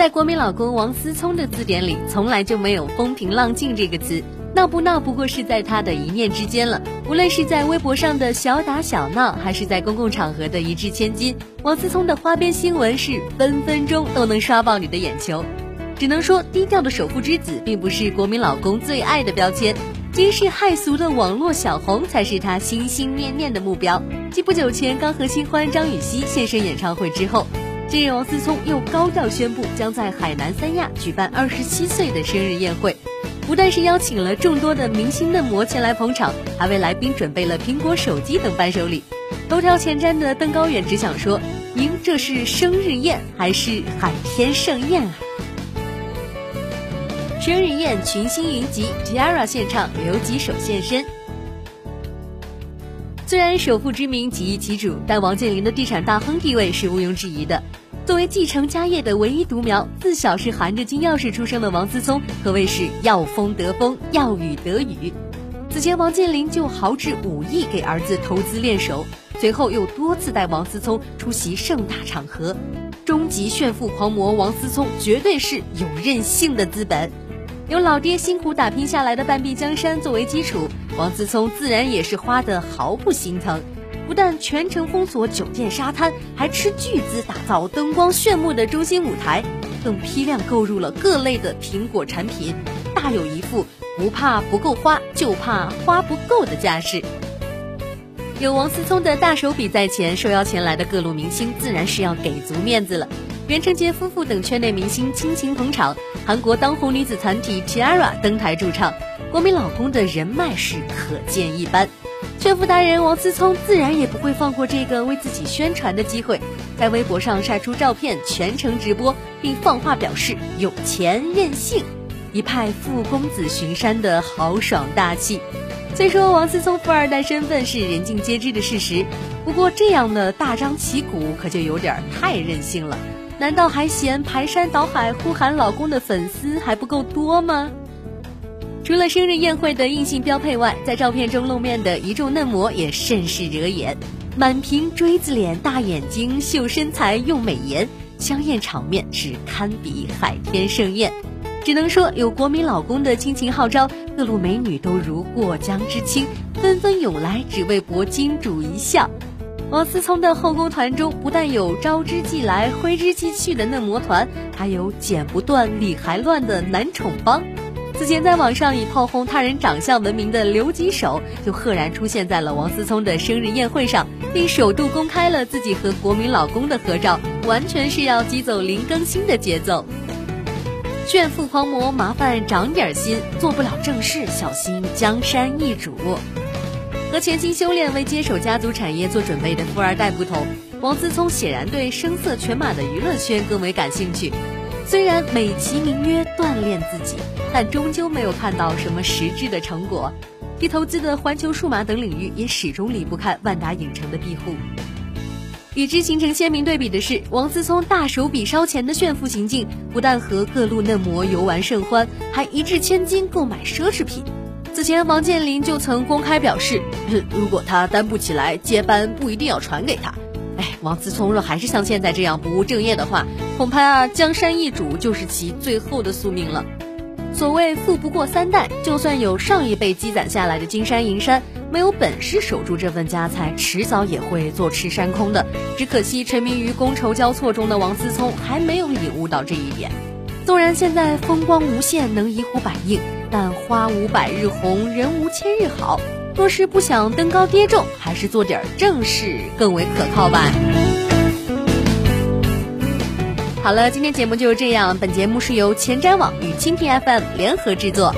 在国民老公王思聪的字典里，从来就没有“风平浪静”这个词。闹不闹，不过是在他的一念之间了。无论是在微博上的小打小闹，还是在公共场合的一掷千金，王思聪的花边新闻是分分钟都能刷爆你的眼球。只能说，低调的首富之子并不是国民老公最爱的标签，惊世骇俗的网络小红才是他心心念念的目标。继不久前刚和新欢张雨绮现身演唱会之后，近日王思聪又高调宣布将在海南三亚举办二十七岁的生日宴会。不但是邀请了众多的明星嫩模前来捧场，还为来宾准备了苹果手机等伴手礼。头条前瞻的邓高远只想说：“您这是生日宴还是海天盛宴啊？”生日宴群星云集，Tiara 现场，刘吉手现身。虽然首富之名几易其主，但王健林的地产大亨地位是毋庸置疑的。作为继承家业的唯一独苗，自小是含着金钥匙出生的王思聪，可谓是要风得风，要雨得雨。此前，王健林就豪掷五亿给儿子投资练手，随后又多次带王思聪出席盛大场合。终极炫富狂魔王思聪绝对是有任性的资本，有老爹辛苦打拼下来的半壁江山作为基础，王思聪自然也是花的毫不心疼。不但全程封锁酒店沙滩，还斥巨资打造灯光炫目的中心舞台，更批量购入了各类的苹果产品，大有一副不怕不够花，就怕花不够的架势。有王思聪的大手笔在前，受邀前来的各路明星自然是要给足面子了。袁成杰夫妇等圈内明星倾情捧场，韩国当红女子团体 Tiara 登台驻唱，国民老公的人脉是可见一斑。炫富达人王思聪自然也不会放过这个为自己宣传的机会，在微博上晒出照片，全程直播，并放话表示有钱任性，一派富公子巡山的豪爽大气。虽说王思聪富二代身份是人尽皆知的事实，不过这样的大张旗鼓可就有点太任性了。难道还嫌排山倒海呼喊老公的粉丝还不够多吗？除了生日宴会的硬性标配外，在照片中露面的一众嫩模也甚是惹眼，满屏锥子脸、大眼睛、秀身材、用美颜，香艳场面是堪比海天盛宴。只能说有国民老公的亲情号召，各路美女都如过江之青，纷纷涌来，只为博金主一笑。王思聪的后宫团中，不但有招之即来、挥之即去的嫩模团，还有剪不断、理还乱的男宠帮。此前在网上以炮轰他人长相闻名的刘吉手，就赫然出现在了王思聪的生日宴会上，并首度公开了自己和国民老公的合照，完全是要击走林更新的节奏。炫富狂魔，麻烦长点心，做不了正事，小心江山易主。和潜心修炼为接手家族产业做准备的富二代不同，王思聪显然对声色犬马的娱乐圈更为感兴趣。虽然美其名曰锻炼自己，但终究没有看到什么实质的成果。其投资的环球数码等领域也始终离不开万达影城的庇护。与之形成鲜明对比的是，王思聪大手笔烧钱的炫富行径，不但和各路嫩模游玩甚欢，还一掷千金购买奢侈品。此前，王健林就曾公开表示，如果他担不起来，接班不一定要传给他。哎，王思聪若还是像现在这样不务正业的话，恐怕啊江山易主就是其最后的宿命了。所谓富不过三代，就算有上一辈积攒下来的金山银山，没有本事守住这份家财，迟早也会坐吃山空的。只可惜沉迷于觥筹交错中的王思聪还没有领悟到这一点。纵然现在风光无限，能一呼百应，但花无百日红，人无千日好。若是不想登高跌重，还是做点正事更为可靠吧。好了，今天节目就是这样。本节目是由前瞻网与蜻蜓 FM 联合制作。